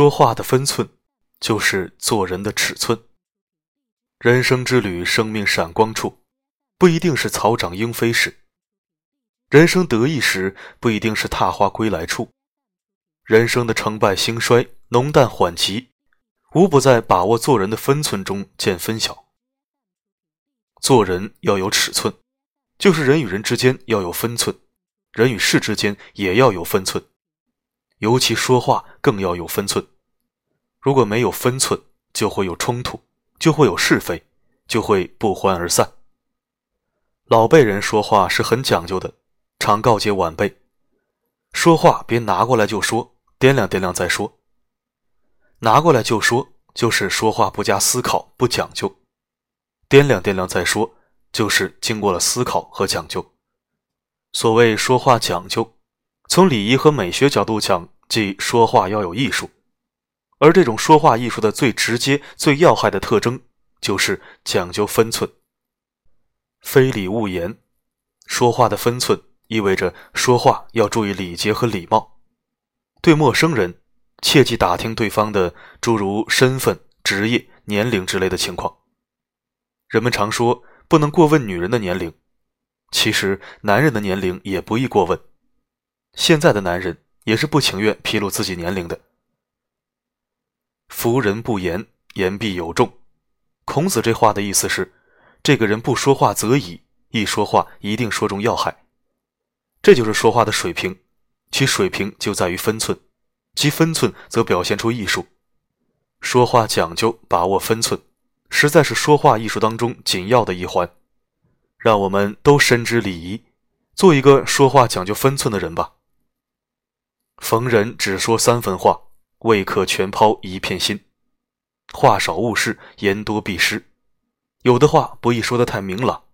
说话的分寸，就是做人的尺寸。人生之旅，生命闪光处，不一定是草长莺飞时；人生得意时，不一定是踏花归来处。人生的成败兴衰，浓淡缓急，无不在把握做人的分寸中见分晓。做人要有尺寸，就是人与人之间要有分寸，人与事之间也要有分寸，尤其说话更要有分寸。如果没有分寸，就会有冲突。就会有是非，就会不欢而散。老辈人说话是很讲究的，常告诫晚辈：说话别拿过来就说，掂量掂量再说。拿过来就说，就是说话不加思考、不讲究；掂量掂量再说，就是经过了思考和讲究。所谓说话讲究，从礼仪和美学角度讲，即说话要有艺术。而这种说话艺术的最直接、最要害的特征，就是讲究分寸。非礼勿言，说话的分寸意味着说话要注意礼节和礼貌。对陌生人，切忌打听对方的诸如身份、职业、年龄之类的情况。人们常说不能过问女人的年龄，其实男人的年龄也不易过问。现在的男人也是不情愿披露自己年龄的。服人不言，言必有重。孔子这话的意思是，这个人不说话则已，一说话一定说中要害。这就是说话的水平，其水平就在于分寸，其分寸则表现出艺术。说话讲究把握分寸，实在是说话艺术当中紧要的一环。让我们都深知礼仪，做一个说话讲究分寸的人吧。逢人只说三分话。未可全抛一片心，话少误事，言多必失。有的话不宜说的太明朗，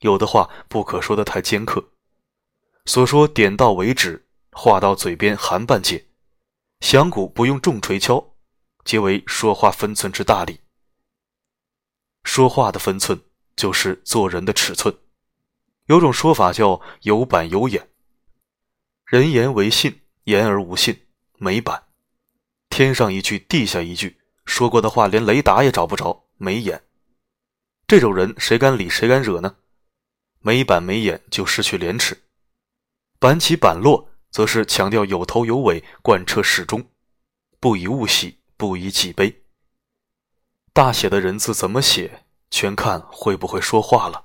有的话不可说的太尖刻。所说点到为止，话到嘴边含半截，响鼓不用重锤敲，皆为说话分寸之大礼。说话的分寸就是做人的尺寸。有种说法叫有板有眼，人言为信，言而无信，没板。天上一句，地下一句，说过的话连雷达也找不着，没眼。这种人谁敢理，谁敢惹呢？没板没眼就失去廉耻。板起板落，则是强调有头有尾，贯彻始终，不以物喜，不以己悲。大写的人字怎么写，全看会不会说话了。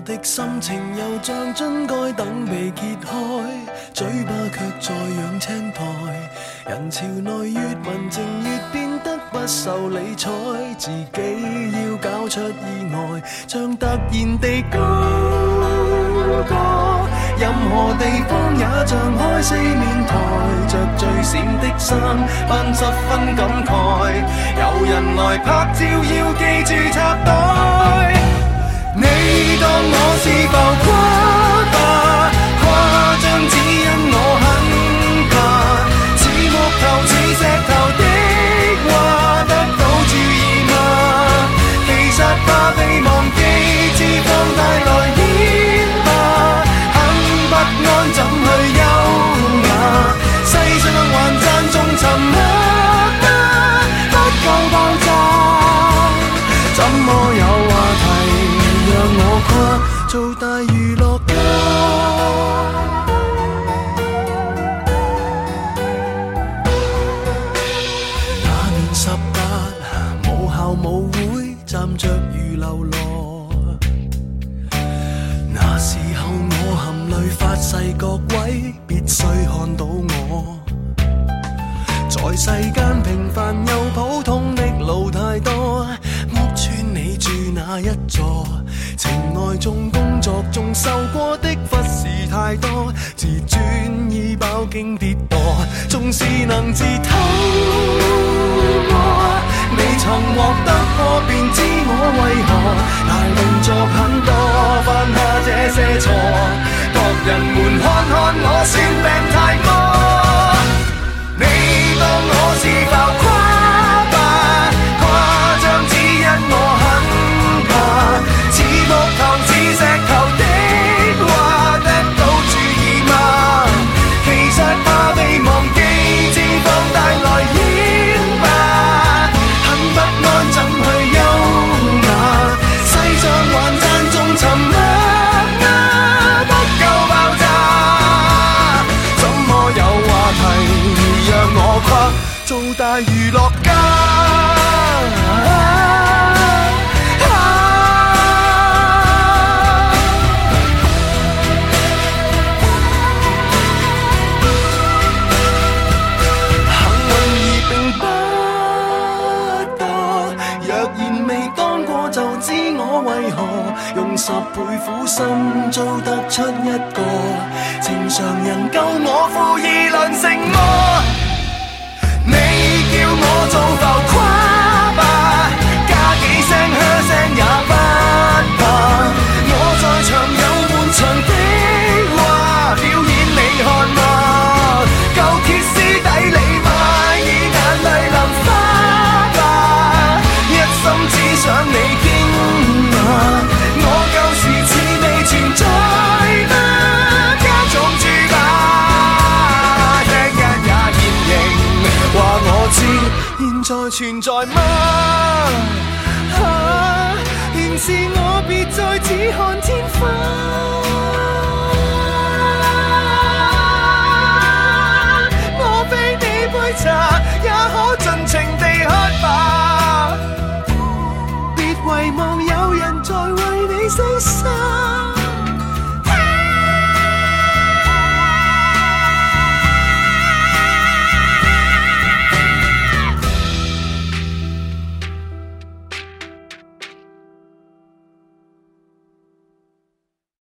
的心情又像樽盖等被揭开，嘴巴却在养青苔。人潮内越文静越变得不受理睬，自己要搞出意外，像突然地高歌。任何地方也像开四面台，着最闪的衫，扮十分感慨。有人来拍照，要记住做大娱乐家。那年十八，母校舞会，站着如流罗。那时候我含泪发誓，各位必须看到我，在世间平凡又。能自。做大娱乐家，幸运而并不多。若然未当过，就知我为何用十倍苦心，做得出一个正常人够我。在存在吗？啊，仍是我，别再只看天花。